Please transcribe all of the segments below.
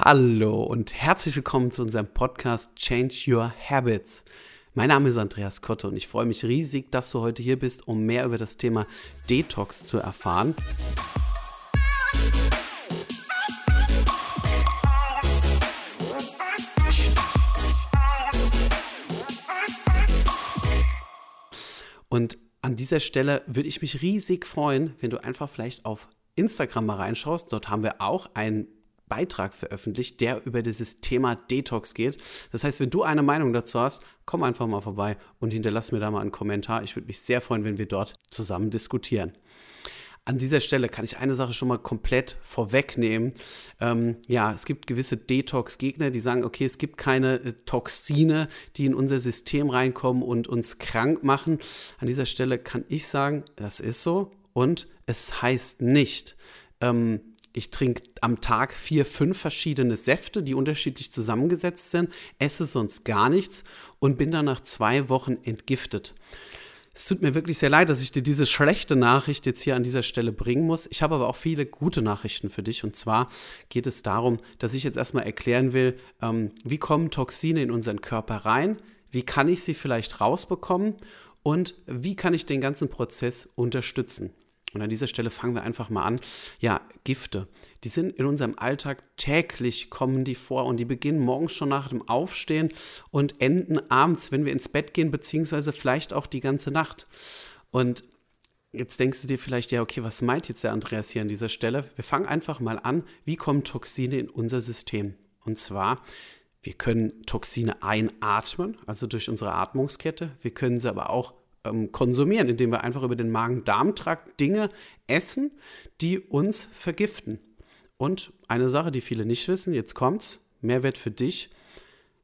Hallo und herzlich willkommen zu unserem Podcast Change Your Habits. Mein Name ist Andreas Kotte und ich freue mich riesig, dass du heute hier bist, um mehr über das Thema Detox zu erfahren. Und an dieser Stelle würde ich mich riesig freuen, wenn du einfach vielleicht auf Instagram mal reinschaust. Dort haben wir auch einen Beitrag veröffentlicht, der über dieses Thema Detox geht. Das heißt, wenn du eine Meinung dazu hast, komm einfach mal vorbei und hinterlass mir da mal einen Kommentar. Ich würde mich sehr freuen, wenn wir dort zusammen diskutieren. An dieser Stelle kann ich eine Sache schon mal komplett vorwegnehmen. Ähm, ja, es gibt gewisse Detox-Gegner, die sagen, okay, es gibt keine äh, Toxine, die in unser System reinkommen und uns krank machen. An dieser Stelle kann ich sagen, das ist so und es heißt nicht, ähm, ich trinke am Tag vier, fünf verschiedene Säfte, die unterschiedlich zusammengesetzt sind, esse sonst gar nichts und bin dann nach zwei Wochen entgiftet. Es tut mir wirklich sehr leid, dass ich dir diese schlechte Nachricht jetzt hier an dieser Stelle bringen muss. Ich habe aber auch viele gute Nachrichten für dich. Und zwar geht es darum, dass ich jetzt erstmal erklären will, ähm, wie kommen Toxine in unseren Körper rein, wie kann ich sie vielleicht rausbekommen und wie kann ich den ganzen Prozess unterstützen. Und an dieser Stelle fangen wir einfach mal an. Ja, Gifte, die sind in unserem Alltag täglich, kommen die vor und die beginnen morgens schon nach dem Aufstehen und enden abends, wenn wir ins Bett gehen, beziehungsweise vielleicht auch die ganze Nacht. Und jetzt denkst du dir vielleicht, ja, okay, was meint jetzt der Andreas hier an dieser Stelle? Wir fangen einfach mal an, wie kommen Toxine in unser System? Und zwar, wir können Toxine einatmen, also durch unsere Atmungskette. Wir können sie aber auch ähm, konsumieren, indem wir einfach über den Magen-Darm-Trakt Dinge essen, die uns vergiften. Und eine Sache, die viele nicht wissen, jetzt kommt's, Mehrwert für dich.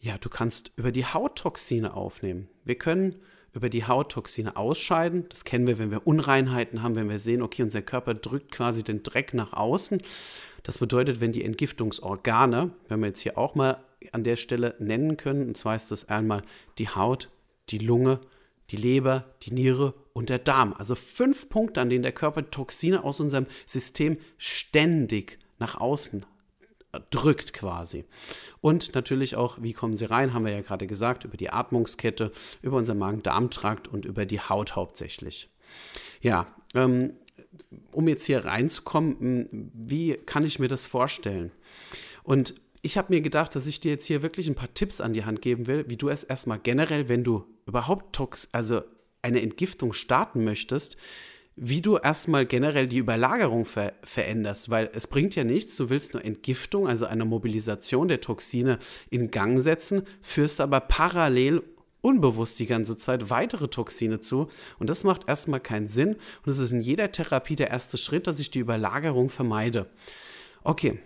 Ja, du kannst über die Haut Toxine aufnehmen. Wir können über die Haut Toxine ausscheiden. Das kennen wir, wenn wir Unreinheiten haben, wenn wir sehen, okay, unser Körper drückt quasi den Dreck nach außen. Das bedeutet, wenn die Entgiftungsorgane, wenn wir jetzt hier auch mal an der Stelle nennen können, und zwar ist das einmal die Haut, die Lunge, die Leber, die Niere und der Darm. Also fünf Punkte, an denen der Körper Toxine aus unserem System ständig nach außen drückt quasi. Und natürlich auch, wie kommen sie rein, haben wir ja gerade gesagt, über die Atmungskette, über unseren Magen-Darm-Trakt und über die Haut hauptsächlich. Ja, ähm, um jetzt hier reinzukommen, wie kann ich mir das vorstellen? Und ich habe mir gedacht, dass ich dir jetzt hier wirklich ein paar Tipps an die Hand geben will, wie du es erstmal generell, wenn du überhaupt Tox, also eine Entgiftung starten möchtest, wie du erstmal generell die Überlagerung ver veränderst, weil es bringt ja nichts, du willst nur Entgiftung, also eine Mobilisation der Toxine in Gang setzen, führst aber parallel unbewusst die ganze Zeit weitere Toxine zu. Und das macht erstmal keinen Sinn. Und es ist in jeder Therapie der erste Schritt, dass ich die Überlagerung vermeide. Okay,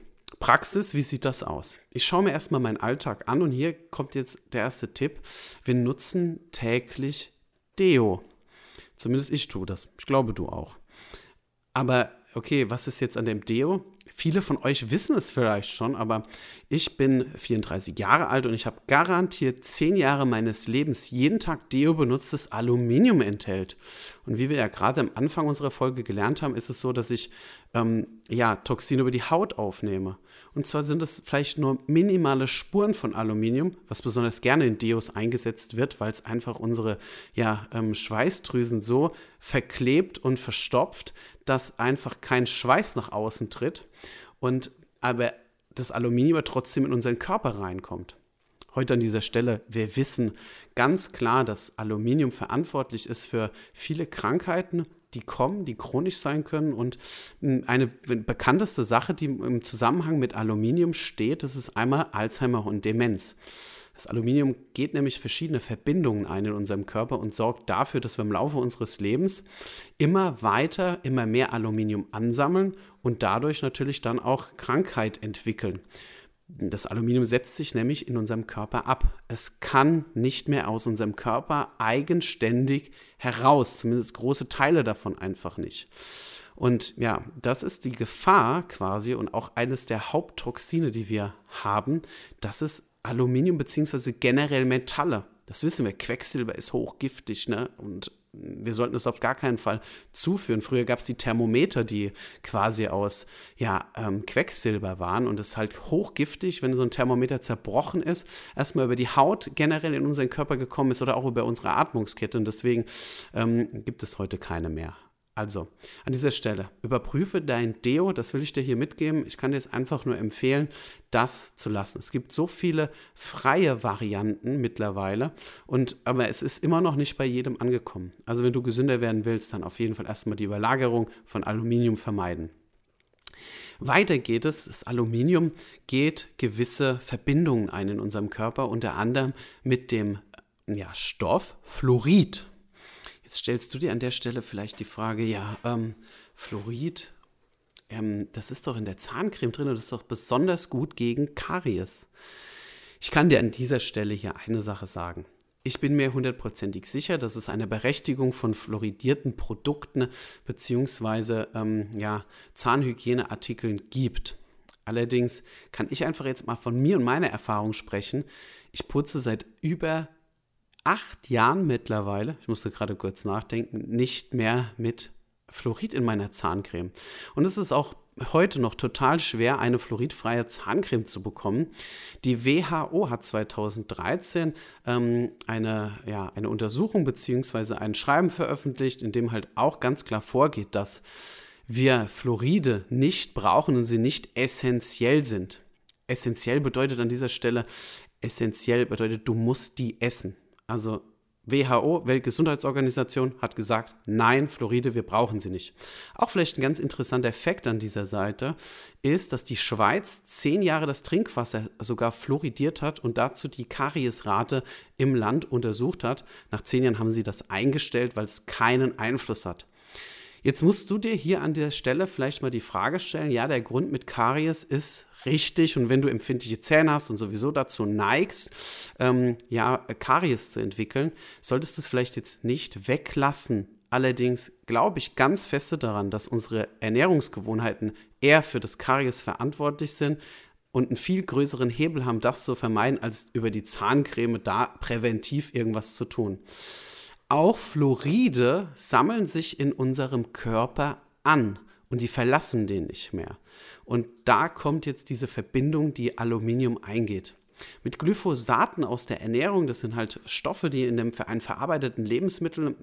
Praxis, wie sieht das aus? Ich schaue mir erstmal meinen Alltag an und hier kommt jetzt der erste Tipp. Wir nutzen täglich Deo. Zumindest ich tue das. Ich glaube, du auch. Aber okay, was ist jetzt an dem Deo? Viele von euch wissen es vielleicht schon, aber ich bin 34 Jahre alt und ich habe garantiert 10 Jahre meines Lebens jeden Tag Deo benutzt, das Aluminium enthält. Und wie wir ja gerade am Anfang unserer Folge gelernt haben, ist es so, dass ich ähm, ja, Toxine über die Haut aufnehme. Und zwar sind es vielleicht nur minimale Spuren von Aluminium, was besonders gerne in Deos eingesetzt wird, weil es einfach unsere ja, ähm, Schweißdrüsen so verklebt und verstopft, dass einfach kein Schweiß nach außen tritt und aber das Aluminium trotzdem in unseren Körper reinkommt. Heute an dieser Stelle, wir wissen ganz klar, dass Aluminium verantwortlich ist für viele Krankheiten, die kommen, die chronisch sein können. Und hm, eine bekannteste Sache, die im Zusammenhang mit Aluminium steht, das ist einmal Alzheimer und Demenz. Das Aluminium geht nämlich verschiedene Verbindungen ein in unserem Körper und sorgt dafür, dass wir im Laufe unseres Lebens immer weiter, immer mehr Aluminium ansammeln und dadurch natürlich dann auch Krankheit entwickeln. Das Aluminium setzt sich nämlich in unserem Körper ab. Es kann nicht mehr aus unserem Körper eigenständig heraus, zumindest große Teile davon einfach nicht. Und ja, das ist die Gefahr quasi und auch eines der Haupttoxine, die wir haben, das ist Aluminium bzw. generell Metalle. Das wissen wir, Quecksilber ist hochgiftig ne? und wir sollten es auf gar keinen Fall zuführen. Früher gab es die Thermometer, die quasi aus ja, ähm, Quecksilber waren und es ist halt hochgiftig, wenn so ein Thermometer zerbrochen ist, erstmal über die Haut generell in unseren Körper gekommen ist oder auch über unsere Atmungskette und deswegen ähm, gibt es heute keine mehr. Also, an dieser Stelle, überprüfe dein Deo, das will ich dir hier mitgeben. Ich kann dir es einfach nur empfehlen, das zu lassen. Es gibt so viele freie Varianten mittlerweile, und, aber es ist immer noch nicht bei jedem angekommen. Also, wenn du gesünder werden willst, dann auf jeden Fall erstmal die Überlagerung von Aluminium vermeiden. Weiter geht es, das Aluminium geht gewisse Verbindungen ein in unserem Körper, unter anderem mit dem ja, Stoff Fluorid. Jetzt stellst du dir an der Stelle vielleicht die Frage, ja, ähm, Fluorid, ähm, das ist doch in der Zahncreme drin und das ist doch besonders gut gegen Karies. Ich kann dir an dieser Stelle hier eine Sache sagen. Ich bin mir hundertprozentig sicher, dass es eine Berechtigung von fluoridierten Produkten bzw. Ähm, ja, Zahnhygieneartikeln gibt. Allerdings kann ich einfach jetzt mal von mir und meiner Erfahrung sprechen. Ich putze seit über acht Jahren mittlerweile, ich musste gerade kurz nachdenken, nicht mehr mit Fluorid in meiner Zahncreme. Und es ist auch heute noch total schwer, eine fluoridfreie Zahncreme zu bekommen. Die WHO hat 2013 ähm, eine, ja, eine Untersuchung bzw. ein Schreiben veröffentlicht, in dem halt auch ganz klar vorgeht, dass wir Fluoride nicht brauchen und sie nicht essentiell sind. Essentiell bedeutet an dieser Stelle, essentiell bedeutet, du musst die essen. Also WHO, Weltgesundheitsorganisation, hat gesagt, nein, Fluoride, wir brauchen sie nicht. Auch vielleicht ein ganz interessanter Effekt an dieser Seite ist, dass die Schweiz zehn Jahre das Trinkwasser sogar fluoridiert hat und dazu die Kariesrate im Land untersucht hat. Nach zehn Jahren haben sie das eingestellt, weil es keinen Einfluss hat. Jetzt musst du dir hier an der Stelle vielleicht mal die Frage stellen, ja, der Grund mit Karies ist richtig und wenn du empfindliche Zähne hast und sowieso dazu neigst, ähm, ja, Karies zu entwickeln, solltest du es vielleicht jetzt nicht weglassen. Allerdings glaube ich ganz feste daran, dass unsere Ernährungsgewohnheiten eher für das Karies verantwortlich sind und einen viel größeren Hebel haben, das zu vermeiden, als über die Zahncreme da präventiv irgendwas zu tun. Auch Fluoride sammeln sich in unserem Körper an und die verlassen den nicht mehr. Und da kommt jetzt diese Verbindung, die Aluminium eingeht. Mit Glyphosaten aus der Ernährung, das sind halt Stoffe, die in dem einen verarbeiteten Lebensmittel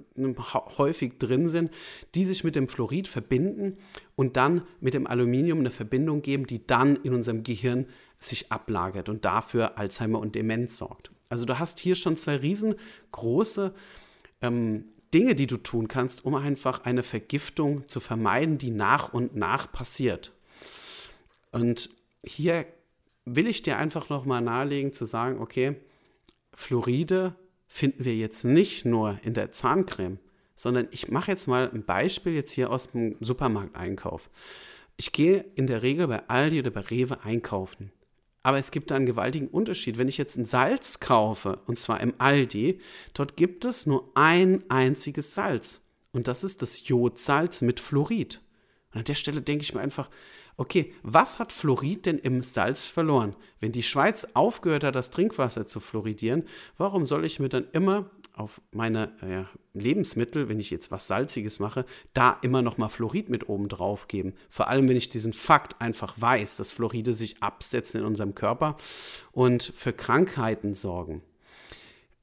häufig drin sind, die sich mit dem Fluorid verbinden und dann mit dem Aluminium eine Verbindung geben, die dann in unserem Gehirn sich ablagert und dafür Alzheimer und Demenz sorgt. Also du hast hier schon zwei riesengroße ähm, Dinge, die du tun kannst, um einfach eine Vergiftung zu vermeiden, die nach und nach passiert. Und hier will ich dir einfach nochmal nahelegen zu sagen, okay, Fluoride finden wir jetzt nicht nur in der Zahncreme, sondern ich mache jetzt mal ein Beispiel jetzt hier aus dem Supermarkteinkauf. Ich gehe in der Regel bei Aldi oder bei Rewe einkaufen. Aber es gibt da einen gewaltigen Unterschied. Wenn ich jetzt ein Salz kaufe, und zwar im Aldi, dort gibt es nur ein einziges Salz. Und das ist das Jodsalz mit Fluorid. Und an der Stelle denke ich mir einfach, okay, was hat Fluorid denn im Salz verloren? Wenn die Schweiz aufgehört hat, das Trinkwasser zu fluoridieren, warum soll ich mir dann immer auf meine äh, Lebensmittel, wenn ich jetzt was Salziges mache, da immer noch mal Fluorid mit oben drauf geben. Vor allem, wenn ich diesen Fakt einfach weiß, dass Fluoride sich absetzen in unserem Körper und für Krankheiten sorgen.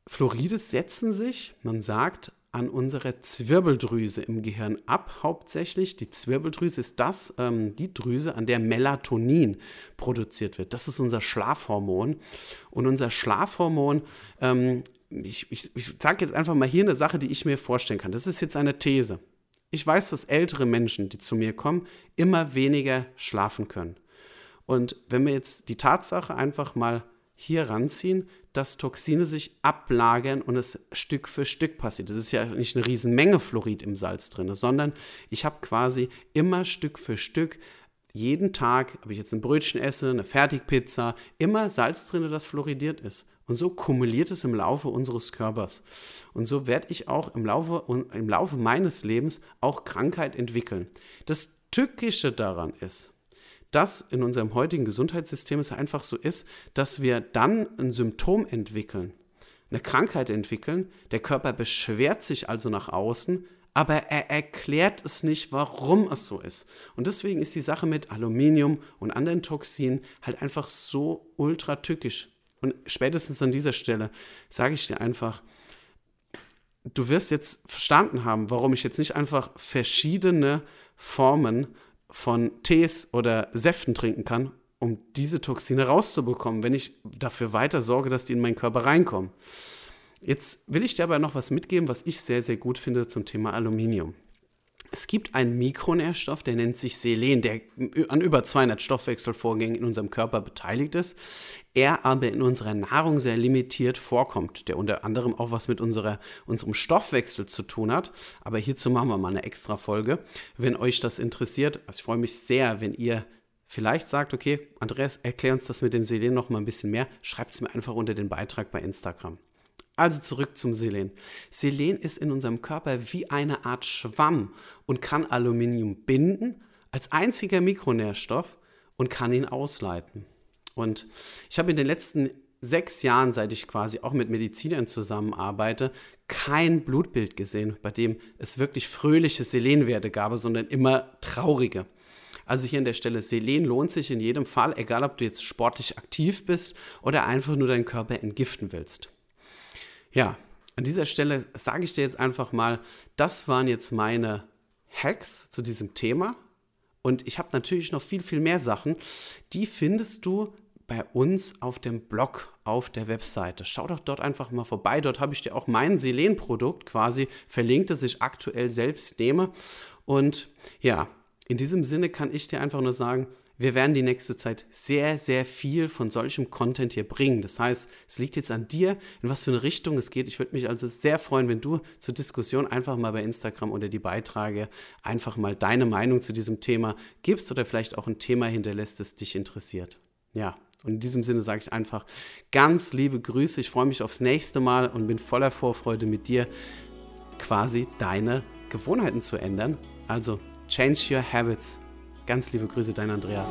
Fluoride setzen sich, man sagt, an unserer Zwirbeldrüse im Gehirn ab, hauptsächlich. Die Zwirbeldrüse ist das, ähm, die Drüse, an der Melatonin produziert wird. Das ist unser Schlafhormon. Und unser Schlafhormon ähm, ich, ich, ich sage jetzt einfach mal hier eine Sache, die ich mir vorstellen kann. Das ist jetzt eine These. Ich weiß, dass ältere Menschen, die zu mir kommen, immer weniger schlafen können. Und wenn wir jetzt die Tatsache einfach mal hier ranziehen, dass Toxine sich ablagern und es Stück für Stück passiert. Das ist ja nicht eine Riesenmenge Fluorid im Salz drin, sondern ich habe quasi immer Stück für Stück jeden Tag, ob ich jetzt ein Brötchen esse, eine Fertigpizza, immer Salz drin, das fluoridiert ist. Und so kumuliert es im Laufe unseres Körpers. Und so werde ich auch im Laufe, im Laufe meines Lebens auch Krankheit entwickeln. Das Tückische daran ist, dass in unserem heutigen Gesundheitssystem es einfach so ist, dass wir dann ein Symptom entwickeln. eine Krankheit entwickeln. Der Körper beschwert sich also nach außen, aber er erklärt es nicht, warum es so ist. Und deswegen ist die Sache mit Aluminium und anderen Toxinen halt einfach so ultra tückisch. Und spätestens an dieser Stelle sage ich dir einfach, du wirst jetzt verstanden haben, warum ich jetzt nicht einfach verschiedene Formen von Tees oder Säften trinken kann, um diese Toxine rauszubekommen, wenn ich dafür weiter sorge, dass die in meinen Körper reinkommen. Jetzt will ich dir aber noch was mitgeben, was ich sehr, sehr gut finde zum Thema Aluminium. Es gibt einen Mikronährstoff, der nennt sich Selen, der an über 200 Stoffwechselvorgängen in unserem Körper beteiligt ist. Er aber in unserer Nahrung sehr limitiert vorkommt, der unter anderem auch was mit unserer, unserem Stoffwechsel zu tun hat. Aber hierzu machen wir mal eine extra Folge. Wenn euch das interessiert, also ich freue mich sehr, wenn ihr vielleicht sagt, okay, Andreas, erklär uns das mit dem Selen noch mal ein bisschen mehr. Schreibt es mir einfach unter den Beitrag bei Instagram. Also zurück zum Selen. Selen ist in unserem Körper wie eine Art Schwamm und kann Aluminium binden als einziger Mikronährstoff und kann ihn ausleiten. Und ich habe in den letzten sechs Jahren, seit ich quasi auch mit Medizinern zusammenarbeite, kein Blutbild gesehen, bei dem es wirklich fröhliche Selenwerte gab, sondern immer traurige. Also hier an der Stelle, Selen lohnt sich in jedem Fall, egal ob du jetzt sportlich aktiv bist oder einfach nur deinen Körper entgiften willst. Ja, an dieser Stelle sage ich dir jetzt einfach mal, das waren jetzt meine Hacks zu diesem Thema. Und ich habe natürlich noch viel, viel mehr Sachen. Die findest du bei uns auf dem Blog, auf der Webseite. Schau doch dort einfach mal vorbei. Dort habe ich dir auch mein Selen-Produkt quasi verlinkt, das ich aktuell selbst nehme. Und ja, in diesem Sinne kann ich dir einfach nur sagen, wir werden die nächste Zeit sehr, sehr viel von solchem Content hier bringen. Das heißt, es liegt jetzt an dir, in was für eine Richtung es geht. Ich würde mich also sehr freuen, wenn du zur Diskussion einfach mal bei Instagram unter die Beiträge einfach mal deine Meinung zu diesem Thema gibst oder vielleicht auch ein Thema hinterlässt, das dich interessiert. Ja, und in diesem Sinne sage ich einfach ganz liebe Grüße. Ich freue mich aufs nächste Mal und bin voller Vorfreude mit dir quasi deine Gewohnheiten zu ändern. Also, change your habits. Ganz liebe Grüße, dein Andreas.